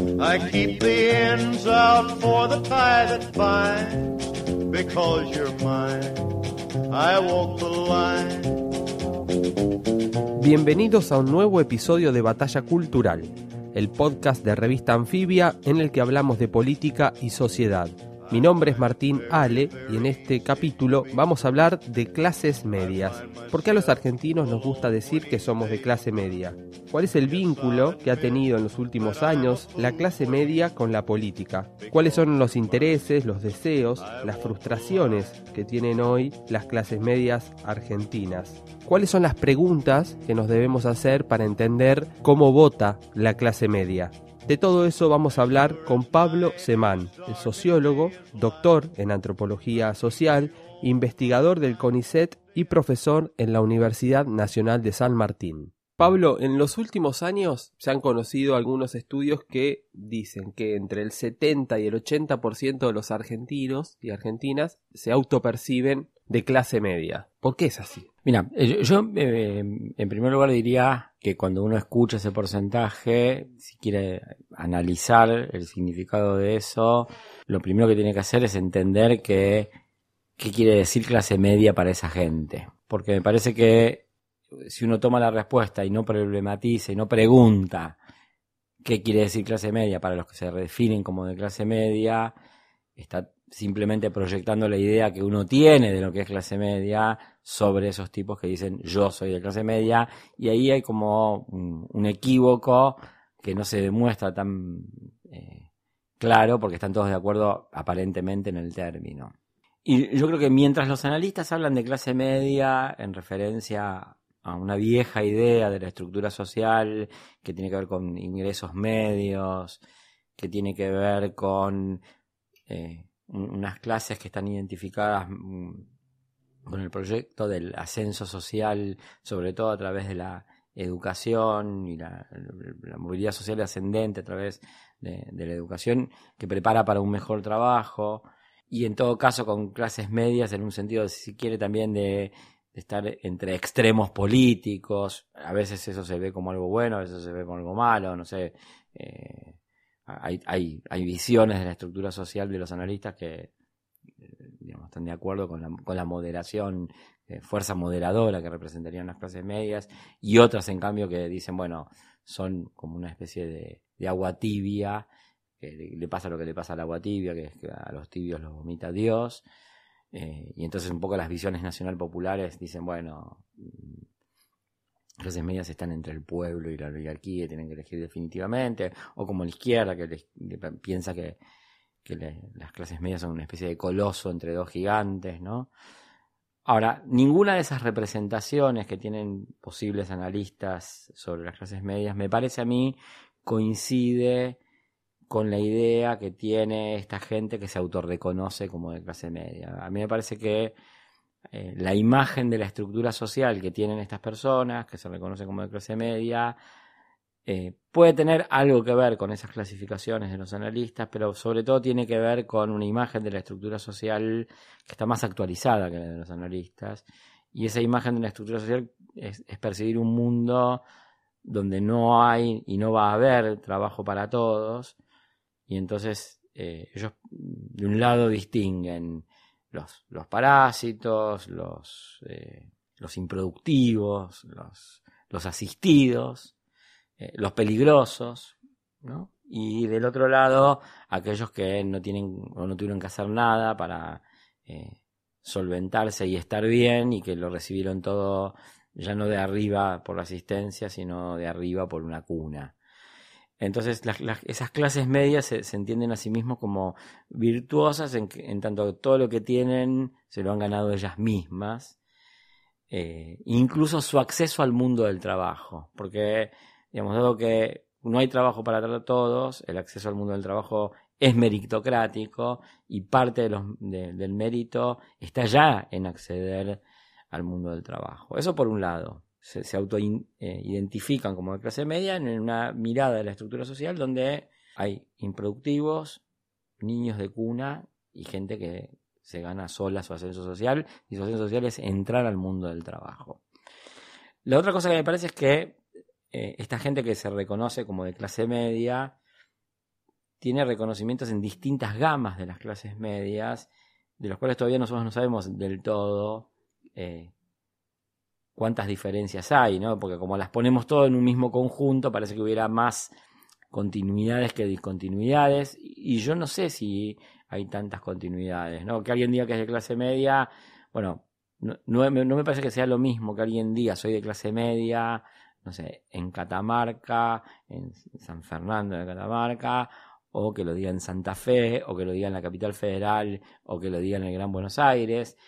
I keep the ends out for the tie that you're mine, I walk the line. Bienvenidos a un nuevo episodio de Batalla Cultural, el podcast de revista Anfibia en el que hablamos de política y sociedad. Mi nombre es Martín Ale y en este capítulo vamos a hablar de clases medias. ¿Por qué a los argentinos nos gusta decir que somos de clase media? ¿Cuál es el vínculo que ha tenido en los últimos años la clase media con la política? ¿Cuáles son los intereses, los deseos, las frustraciones que tienen hoy las clases medias argentinas? ¿Cuáles son las preguntas que nos debemos hacer para entender cómo vota la clase media? De todo eso vamos a hablar con Pablo Semán, el sociólogo, doctor en antropología social, investigador del CONICET y profesor en la Universidad Nacional de San Martín. Pablo, en los últimos años se han conocido algunos estudios que dicen que entre el 70 y el 80% de los argentinos y argentinas se autoperciben de clase media. ¿Por qué es así? Mira, eh, yo eh, en primer lugar diría que cuando uno escucha ese porcentaje, si quiere analizar el significado de eso, lo primero que tiene que hacer es entender que qué quiere decir clase media para esa gente. Porque me parece que si uno toma la respuesta y no problematiza y no pregunta qué quiere decir clase media para los que se definen como de clase media, está simplemente proyectando la idea que uno tiene de lo que es clase media sobre esos tipos que dicen yo soy de clase media y ahí hay como un, equívoco que no se demuestra tan eh, claro porque están todos de acuerdo aparentemente en el término. Y yo creo que mientras los analistas hablan de clase media en referencia a una vieja idea de la estructura social que tiene que ver con ingresos medios, que tiene que ver con eh, unas clases que están identificadas mm, con el proyecto del ascenso social, sobre todo a través de la educación y la, movilidad social ascendente a través de, la educación, que prepara para un mejor trabajo, y en todo caso con clases medias en un sentido, si quiere, también de, estar entre extremos políticos, a veces eso se ve como algo bueno, a veces se ve como algo malo, no sé. Eh, hay, hay, hay visiones de la estructura social de los analistas que eh, digamos, están de acuerdo con la, con la moderación, eh, fuerza moderadora que representarían las clases medias, y otras, en cambio, que dicen, bueno, son como una especie de, de agua tibia, que le, pasa lo que le pasa al agua tibia, que es que a los tibios los vomita Dios, eh, y entonces un poco las visiones nacional populares dicen, bueno, clases medias están entre el pueblo y la oligarquía y tienen que elegir definitivamente, o como la izquierda que piensa que, las clases medias son una especie de coloso entre dos gigantes, ¿no? Ahora, ninguna de esas representaciones que tienen posibles analistas sobre las clases medias, me parece a mí, coincide con la idea que tiene esta gente que se autorreconoce como de clase media. A mí me parece que eh, la imagen de la estructura social que tienen estas personas, que se reconoce como de clase media, eh, puede tener algo que ver con esas clasificaciones de los analistas, pero sobre todo tiene que ver con una imagen de la estructura social que está más actualizada que la de los analistas. Y esa imagen de la estructura social es, percibir un mundo donde no hay y no va a haber trabajo para todos. Y entonces eh, ellos de un lado distinguen los, los parásitos, los, eh, los improductivos, los, los asistidos, eh, los peligrosos, ¿no? Y del otro lado, aquellos que no tienen o no tuvieron que hacer nada para eh, solventarse y estar bien y que lo recibieron todo ya no de arriba por la asistencia, sino de arriba por una cuna. Entonces, esas clases medias se, entienden a sí mismos como virtuosas en, en, tanto todo lo que tienen se lo han ganado ellas mismas, eh, incluso su acceso al mundo del trabajo, porque, digamos, dado que no hay trabajo para todos, el acceso al mundo del trabajo es meritocrático y parte del mérito está ya en acceder al mundo del trabajo. Eso por un lado. Se, auto-identifican como de clase media en una mirada de la estructura social donde hay improductivos, niños de cuna y gente que se gana sola su ascenso social y su ascenso social es entrar al mundo del trabajo. La otra cosa que me parece es que eh, esta gente que se reconoce como de clase media tiene reconocimientos en distintas gamas de las clases medias, de los cuales todavía nosotros no sabemos del todo eh, cuántas diferencias hay, ¿no? Porque como las ponemos todo en un mismo conjunto, parece que hubiera más continuidades que discontinuidades, y yo no sé si hay tantas continuidades, ¿no? Que alguien diga que es de clase media, bueno, no, no, me parece que sea lo mismo que alguien diga soy de clase media, no sé, en Catamarca, en San Fernando de Catamarca, o que lo diga en Santa Fe, o que lo diga en la capital federal, o que lo diga en el Gran Buenos Aires.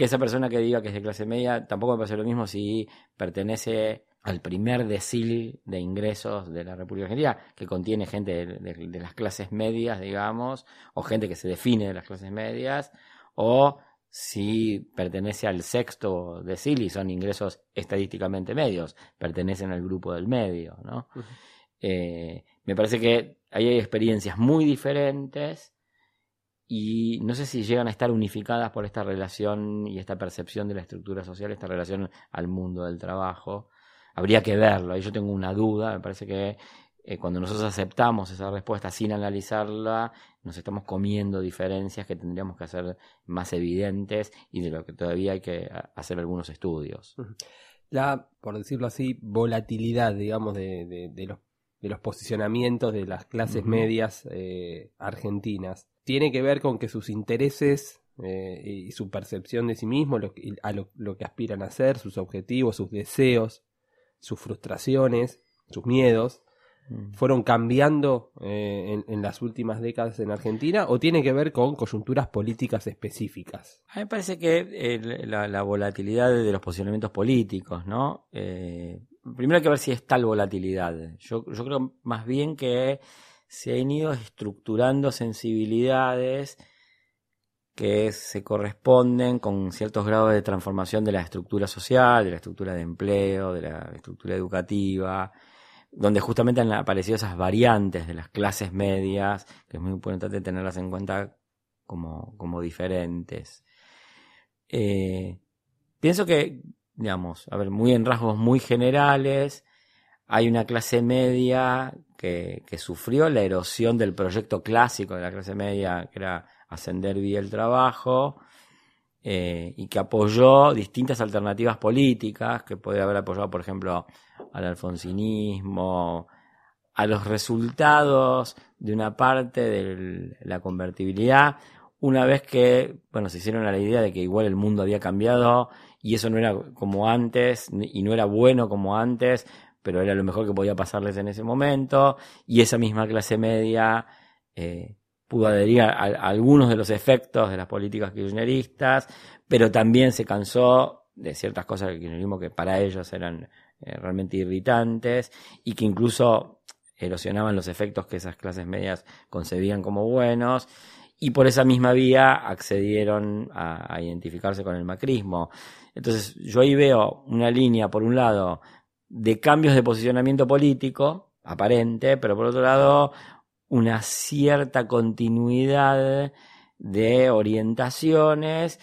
Que esa persona que diga que es de clase media tampoco me parece lo mismo si pertenece al primer decil de ingresos de la República Argentina, que contiene gente de, las clases medias, digamos, o gente que se define de las clases medias, o si pertenece al sexto decil y son ingresos estadísticamente medios, pertenecen al grupo del medio, ¿no? Eh, me parece que ahí hay experiencias muy diferentes y no sé si llegan a estar unificadas por esta relación y esta percepción de la estructura social, esta relación al mundo del trabajo. Habría que verlo, ahí yo tengo una duda, me parece que eh, cuando nosotros aceptamos esa respuesta sin analizarla, nos estamos comiendo diferencias que tendríamos que hacer más evidentes y de lo que todavía hay que hacer algunos estudios. La, por decirlo así, volatilidad, digamos, de, los, de los posicionamientos de las clases medias eh, argentinas, tiene que ver con que sus intereses eh, y su percepción de sí mismos, a lo que aspiran a hacer, sus objetivos, sus deseos, sus frustraciones, sus miedos, Mm. fueron cambiando eh, en, las últimas décadas en Argentina o tiene que ver con coyunturas políticas específicas? A mí me parece que eh, la, volatilidad de los posicionamientos políticos, ¿no? Eh, primero hay que ver si es tal volatilidad. Yo, yo creo más bien que se han ido estructurando sensibilidades que se corresponden con ciertos grados de transformación de la estructura social, de la estructura de empleo, de la estructura educativa, donde justamente han aparecido esas variantes de las clases medias, que es muy importante tenerlas en cuenta como, como diferentes. Eh, pienso que, digamos, a ver, muy en rasgos muy generales, hay una clase media que, que sufrió la erosión del proyecto clásico de la clase media, que era ascender vía el trabajo, eh, y que apoyó distintas alternativas políticas, que puede haber apoyado, por ejemplo, al alfonsinismo, a los resultados de una parte de la convertibilidad, una vez que, bueno, se hicieron a la idea de que igual el mundo había cambiado y eso no era como antes y no era bueno como antes, pero era lo mejor que podía pasarles en ese momento y esa misma clase media eh, pudo adherir a, algunos de los efectos de las políticas kirchneristas, pero también se cansó de ciertas cosas del kirchnerismo que para ellos eran eh, realmente irritantes y que incluso erosionaban los efectos que esas clases medias concebían como buenos y por esa misma vía accedieron a, a, identificarse con el macrismo. Entonces yo ahí veo una línea, por un lado, de cambios de posicionamiento político, aparente, pero por otro lado, una cierta continuidad de orientaciones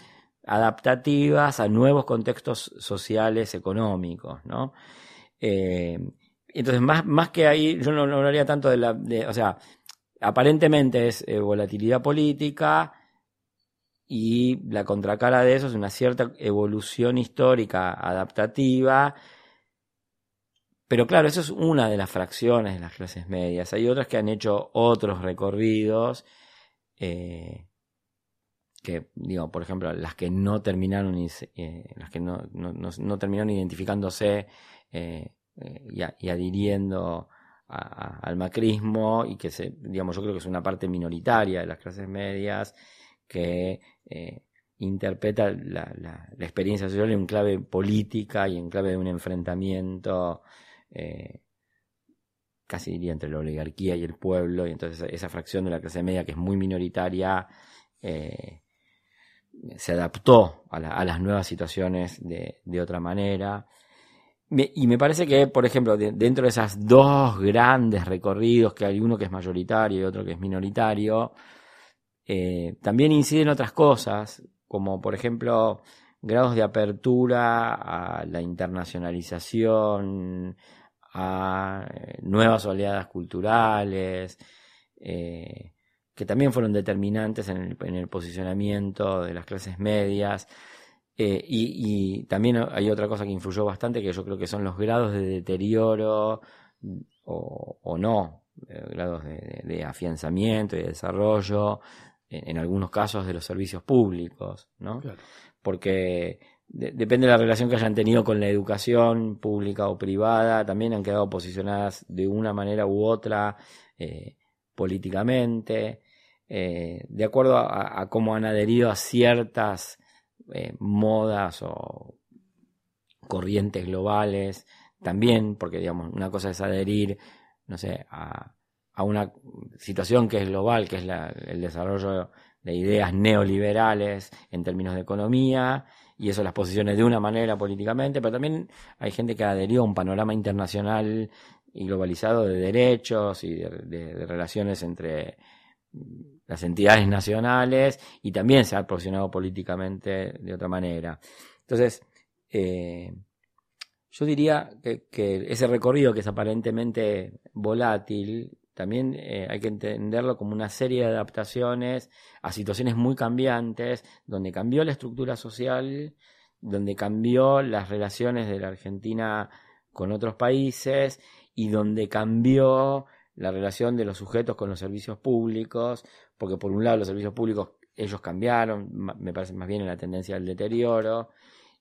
adaptativas a nuevos contextos sociales, económicos, ¿no? Eh, entonces, más, más que ahí, yo no, hablaría tanto de la, o sea, aparentemente es eh, volatilidad política y la contracara de eso es una cierta evolución histórica adaptativa pero claro, eso es una de las fracciones de las clases medias. Hay otras que han hecho otros recorridos, eh, que, digo, por ejemplo, las que no terminaron, eh, las que no, no, terminaron identificándose eh, y, adhiriendo al macrismo y que se, digamos, yo creo que es una parte minoritaria de las clases medias que interpreta la, la, la, experiencia social en clave política y en clave de un enfrentamiento eh, casi diría entre la oligarquía y el pueblo, y entonces esa fracción de la clase media que es muy minoritaria eh, se adaptó a, las nuevas situaciones de, otra manera. y me parece que, por ejemplo, dentro de esas dos grandes recorridos, que hay uno que es mayoritario y otro que es minoritario, eh, también inciden otras cosas, como por ejemplo grados de apertura a la internacionalización, a eh, nuevas oleadas culturales, eh, que también fueron determinantes en el, posicionamiento de las clases medias. y, también hay otra cosa que influyó bastante, que yo creo que son los grados de deterioro o, no, grados de, afianzamiento y de desarrollo en, algunos casos de los servicios públicos, ¿no? Porque depende de la relación que hayan tenido con la educación pública o privada, también han quedado posicionadas de una manera u otra eh, políticamente, eh, de acuerdo a, cómo han adherido a ciertas eh, modas o corrientes globales, también, porque digamos, una cosa es adherir, no sé, a, a una situación que es global, que es el desarrollo de ideas neoliberales en términos de economía, y eso las posiciones de una manera políticamente, pero también hay gente que adherió a un panorama internacional y globalizado de derechos y de, relaciones entre las entidades nacionales y también se ha posicionado políticamente de otra manera. Entonces, eh, yo diría que, ese recorrido que es aparentemente volátil también eh, hay que entenderlo como una serie de adaptaciones a situaciones muy cambiantes, donde cambió la estructura social, donde cambió las relaciones de la Argentina con otros países y donde cambió la relación de los sujetos con los servicios públicos, porque por un lado los servicios públicos ellos cambiaron, me parece más bien en la tendencia del deterioro,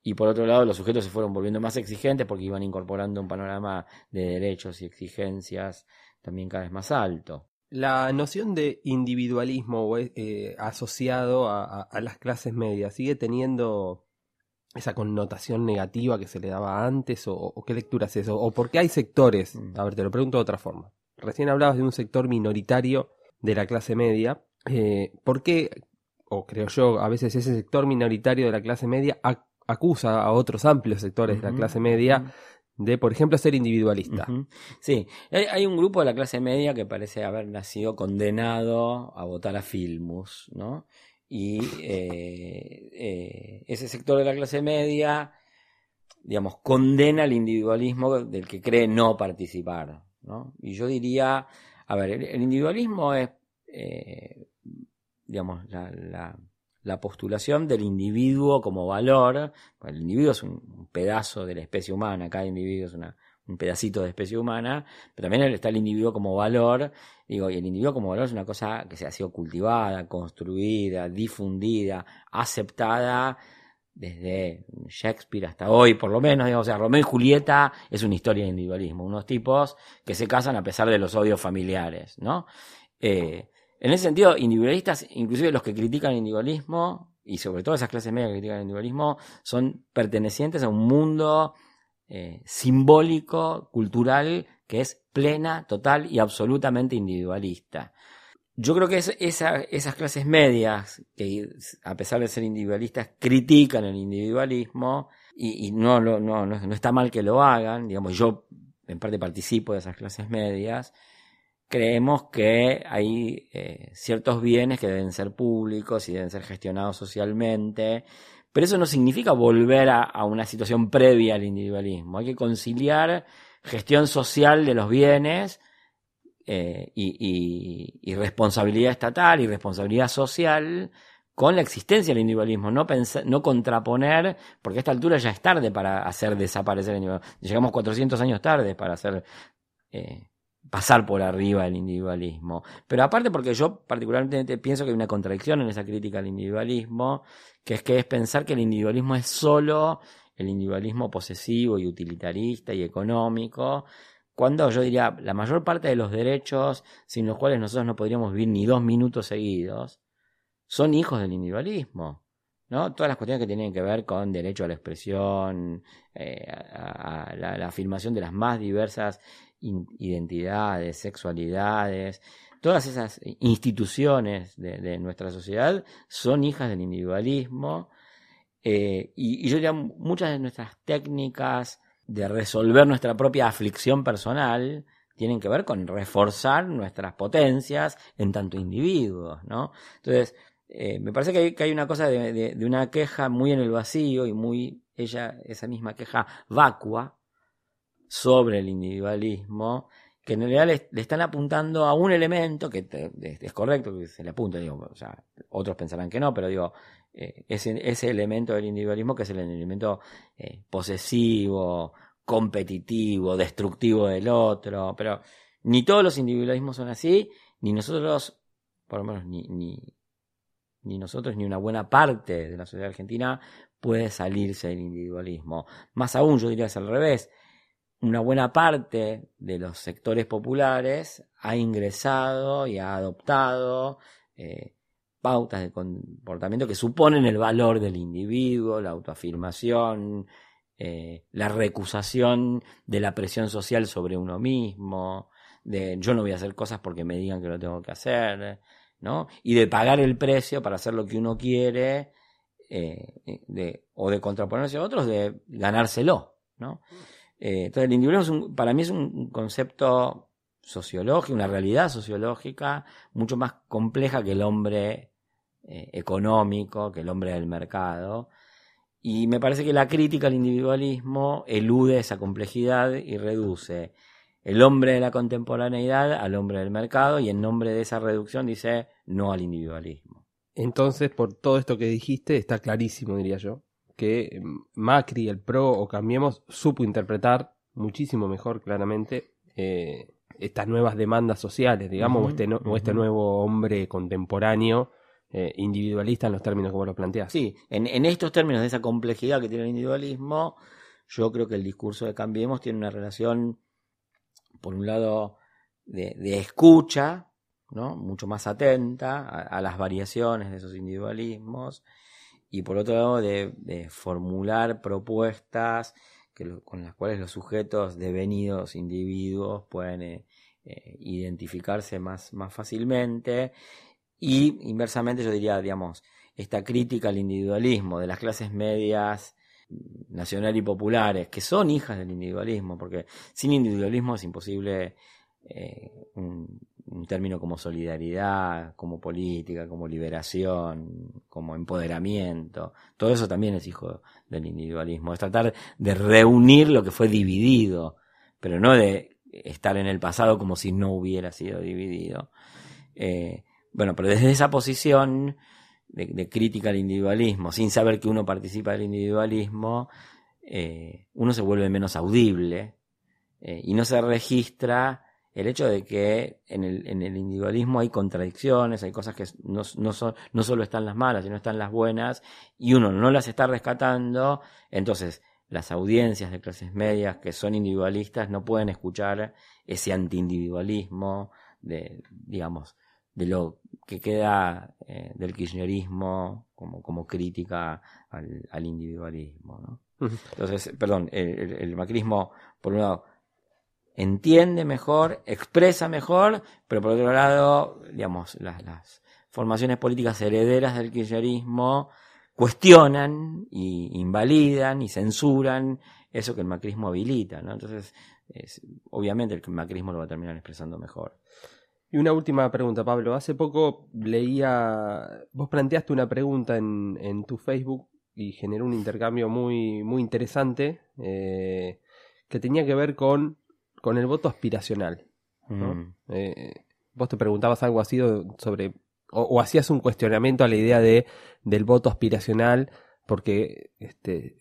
y por otro lado los sujetos se fueron volviendo más exigentes porque iban incorporando un panorama de derechos y exigencias también cada vez más alto. La noción de individualismo eh, asociado a, las clases medias sigue teniendo esa connotación negativa que se le daba antes o, qué lectura es eso o por qué hay sectores. Mm. A ver, te lo pregunto de otra forma. Recién hablabas de un sector minoritario de la clase media. Eh, ¿Por qué, o creo yo, a veces ese sector minoritario de la clase media acusa a otros amplios sectores de la clase media de, por ejemplo, ser individualista. Sí, hay, un grupo de la clase media que parece haber nacido condenado a votar a Filmus, ¿no? Y eh, eh, ese sector de la clase media, digamos, condena el individualismo del que cree no participar, ¿no? Y yo diría, a ver, el, individualismo es, eh, digamos, la la postulación del individuo como valor. el individuo es un pedazo de la especie humana, cada individuo es un pedacito de especie humana, pero también está el individuo como valor. Digo, y el individuo como valor es una cosa que se ha sido cultivada, construida, difundida, aceptada desde Shakespeare hasta hoy, por lo menos, digamos, o sea, Romeo y Julieta es una historia de individualismo, unos tipos que se casan a pesar de los odios familiares, ¿no? Eh, en ese sentido, individualistas, inclusive los que critican el individualismo, y sobre todo esas clases medias que critican el individualismo, son pertenecientes a un mundo eh, simbólico, cultural, que es plena, total y absolutamente individualista. Yo creo que esas clases medias, que a pesar de ser individualistas, critican el individualismo, y, no, no, no, no está mal que lo hagan, digamos, yo en parte participo de esas clases medias, creemos que hay eh, ciertos bienes que deben ser públicos y deben ser gestionados socialmente, pero eso no significa volver a, una situación previa al individualismo. Hay que conciliar gestión social de los bienes eh, y, responsabilidad estatal y responsabilidad social con la existencia del individualismo, no, no contraponer, porque a esta altura ya es tarde para hacer desaparecer el individualismo. Llegamos 400 años tarde para hacer eh, pasar por arriba del individualismo. Pero aparte porque yo particularmente pienso que hay una contradicción en esa crítica al individualismo, que es que es pensar que el individualismo es solo el individualismo posesivo y utilitarista y económico, cuando yo diría la mayor parte de los derechos sin los cuales nosotros no podríamos vivir ni dos minutos seguidos, son hijos del individualismo. ¿no? Todas las cuestiones que tienen que ver con derecho a la expresión, eh, a, la, afirmación de las más diversas identidades, sexualidades, todas esas instituciones de, nuestra sociedad son hijas del individualismo eh, y, yo diría muchas de nuestras técnicas de resolver nuestra propia aflicción personal tienen que ver con reforzar nuestras potencias en tanto individuos, ¿no? Entonces, eh, me parece que hay, una cosa de, de, una queja muy en el vacío y muy, ella, esa misma queja vacua sobre el individualismo, que en realidad le, están apuntando a un elemento que es correcto que se le apunta, digo, otros pensarán que no, pero digo, eh, ese, ese, elemento del individualismo que es el elemento eh, posesivo, competitivo, destructivo del otro, pero ni todos los individualismos son así, ni nosotros, por lo menos ni, ni, ni nosotros, ni una buena parte de la sociedad argentina puede salirse del individualismo. Más aún, yo diría es al revés una buena parte de los sectores populares ha ingresado y ha adoptado eh, pautas de comportamiento que suponen el valor del individuo, la autoafirmación, eh, la recusación de la presión social sobre uno mismo, de yo no voy a hacer cosas porque me digan que lo tengo que hacer, ¿no? Y de pagar el precio para hacer lo que uno quiere, eh, de, o de contraponerse a otros, de ganárselo, ¿no? Eh, entonces, el individualismo para mí es un concepto sociológico, una realidad sociológica mucho más compleja que el hombre eh, económico, que el hombre del mercado. Y me parece que la crítica al individualismo elude esa complejidad y reduce el hombre de la contemporaneidad al hombre del mercado y en nombre de esa reducción dice no al individualismo. Entonces, por todo esto que dijiste, está clarísimo, diría yo, que Macri, el PRO o Cambiemos supo interpretar muchísimo mejor, claramente, eh, estas nuevas demandas sociales, digamos, o, este este nuevo hombre contemporáneo, eh, individualista en los términos como lo planteas. Sí, en, en, estos términos de esa complejidad que tiene el individualismo, yo creo que el discurso de Cambiemos tiene una relación, por un lado, de, de escucha, ¿no? mucho más atenta a las variaciones de esos individualismos, y por otro lado de, formular propuestas que con las cuales los sujetos devenidos individuos pueden eh, eh, identificarse más, más fácilmente. Y inversamente yo diría, digamos, esta crítica al individualismo de las clases medias nacional y populares, que son hijas del individualismo, porque sin individualismo es imposible eh, un término como solidaridad, como política, como liberación, como empoderamiento, todo eso también es hijo del individualismo, es tratar de reunir lo que fue dividido, pero no de estar en el pasado como si no hubiera sido dividido. Eh, bueno, pero desde esa posición de, crítica al individualismo, sin saber que uno participa del individualismo, eh, uno se vuelve menos audible eh, y no se registra el hecho de que en el, en el individualismo hay contradicciones, hay cosas que no, no, son, no solo están las malas, sino están las buenas, y uno no las está rescatando, entonces las audiencias de clases medias que son individualistas no pueden escuchar ese antiindividualismo de, digamos, de lo que queda eh, del kirchnerismo como, como crítica al, al individualismo. ¿no? Entonces, perdón, el, el macrismo, por un lado, entiende mejor, expresa mejor, pero por otro lado, digamos, las, las formaciones políticas herederas del kirchnerismo cuestionan y invalidan y censuran eso que el macrismo habilita. Entonces, es, obviamente el macrismo lo va a terminar expresando mejor. Y una última pregunta, Pablo. Hace poco leía, vos planteaste una pregunta en, en tu Facebook y generó un intercambio muy, muy interesante eh, que tenía que ver con con el voto aspiracional. Mm. Eh, vos te preguntabas algo así sobre, o, hacías un cuestionamiento a la idea de del voto aspiracional, porque este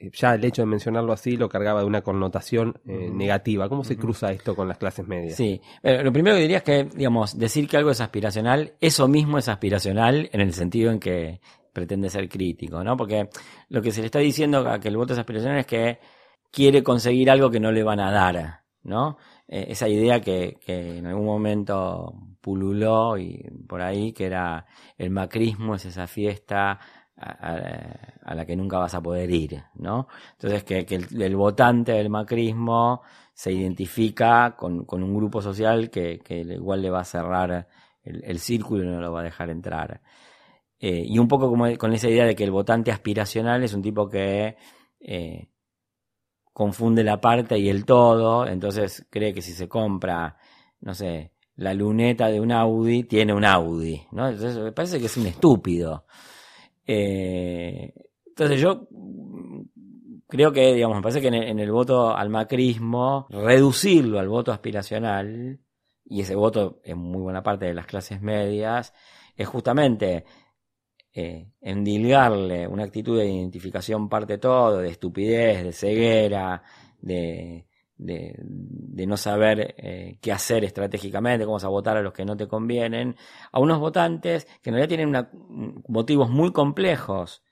ya el hecho de mencionarlo así lo cargaba de una connotación eh, negativa. ¿Cómo se cruza esto con las clases medias? Sí, lo primero que diría es que, digamos, decir que algo es aspiracional, eso mismo es aspiracional en el sentido en que pretende ser crítico, ¿no? Porque lo que se le está diciendo a que el voto es aspiracional es que quiere conseguir algo que no le van a dar. ¿No? Eh, esa idea que, que, en algún momento pululó y por ahí, que era el macrismo es esa fiesta a, la que nunca vas a poder ir, ¿no? Entonces que, que el, votante del macrismo se identifica con, un grupo social que, igual le va a cerrar el, círculo y no lo va a dejar entrar. Eh, y un poco como con esa idea de que el votante aspiracional es un tipo que eh, confunde la parte y el todo, entonces cree que si se compra, no sé, la luneta de un Audi, tiene un Audi, ¿no? Entonces me parece que es un estúpido. Eh, entonces yo creo que, digamos, me parece que en el, voto al macrismo, reducirlo al voto aspiracional, y ese voto en muy buena parte de las clases medias, es justamente eh, endilgarle una actitud de identificación parte todo, de estupidez, de ceguera, de, de, no saber eh, qué hacer estratégicamente, cómo a votar a los que no te convienen, a unos votantes que en realidad tienen motivos muy complejos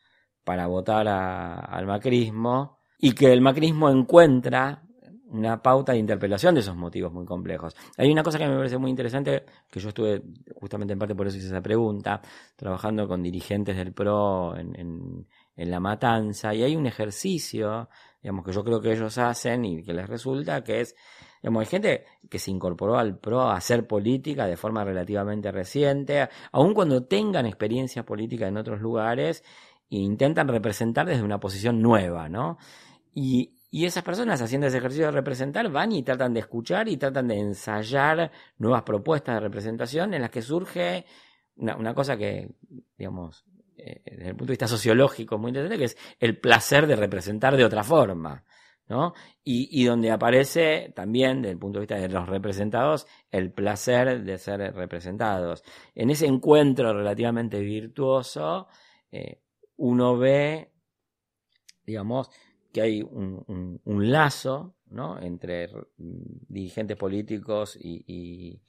para votar al macrismo y que el macrismo encuentra una pauta de interpelación de esos motivos muy complejos. Hay una cosa que me parece muy interesante, que yo estuve justamente en parte por eso hice esa pregunta, trabajando con dirigentes del PRO en, en La Matanza, y hay un ejercicio, digamos, que yo creo que ellos hacen y que les resulta, que es, digamos, hay gente que se incorporó al PRO a hacer política de forma relativamente reciente, aun cuando tengan experiencia política en otros lugares, e intentan representar desde una posición nueva, ¿no? Y, esas personas haciendo ese ejercicio de representar van y tratan de escuchar y tratan de ensayar nuevas propuestas de representación en las que surge una, cosa que, digamos, eh, desde el punto de vista sociológico muy interesante, que es el placer de representar de otra forma. ¿no? Y, y, donde aparece también, desde el punto de vista de los representados, el placer de ser representados. En ese encuentro relativamente virtuoso, eh, uno ve, digamos, que hay un, lazo ¿no? entre dirigentes políticos y,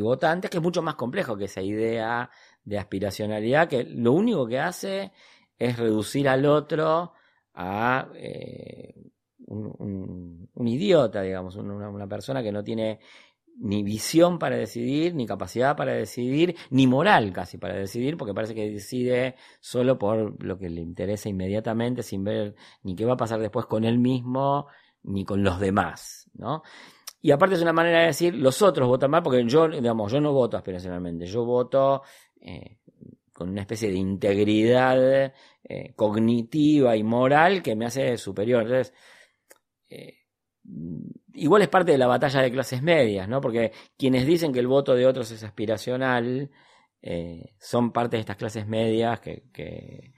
votantes que es mucho más complejo que esa idea de aspiracionalidad que lo único que hace es reducir al otro a eh, un, idiota, digamos, una, persona que no tiene ni visión para decidir, ni capacidad para decidir, ni moral casi para decidir, porque parece que decide solo por lo que le interesa inmediatamente, sin ver ni qué va a pasar después con él mismo, ni con los demás, ¿no? Y aparte es una manera de decir, los otros votan mal, porque yo, digamos, yo no voto aspiracionalmente, yo voto eh, con una especie de integridad eh, cognitiva y moral que me hace superior. Entonces, eh, igual es parte de la batalla de clases medias, ¿no? Porque quienes dicen que el voto de otros es aspiracional eh, son parte de estas clases medias que, que,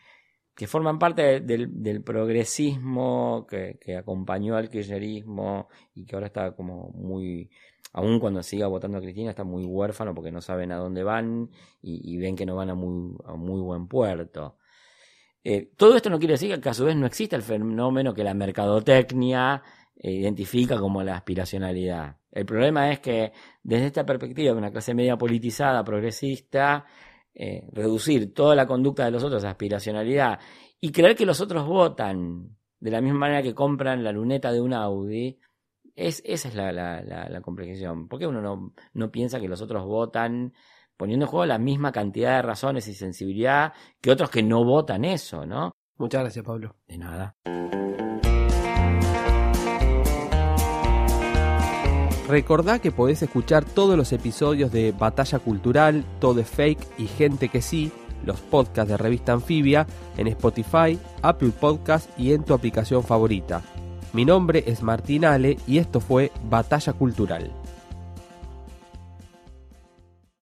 forman parte del, progresismo que, acompañó al kirchnerismo y que ahora está como muy, aún cuando siga votando a Cristina, está muy huérfano porque no saben a dónde van y, ven que no van a muy, muy buen puerto. Eh, todo esto no quiere decir que a su vez no exista el fenómeno que la mercadotecnia identifica como la aspiracionalidad. El problema es que desde esta perspectiva de una clase media politizada, progresista, eh, reducir toda la conducta de los otros a aspiracionalidad y creer que los otros votan de la misma manera que compran la luneta de un Audi, es, esa es la, la, la, complexión. ¿Por qué uno no, no piensa que los otros votan poniendo en juego la misma cantidad de razones y sensibilidad que otros que no votan eso, ¿no? Muchas gracias, Pablo. De nada. Recordá que podés escuchar todos los episodios de Batalla Cultural, Todo es Fake y Gente que sí, los podcasts de Revista Anfibia, en Spotify, Apple Podcast y en tu aplicación favorita. Mi nombre es Martín Ale y esto fue Batalla Cultural.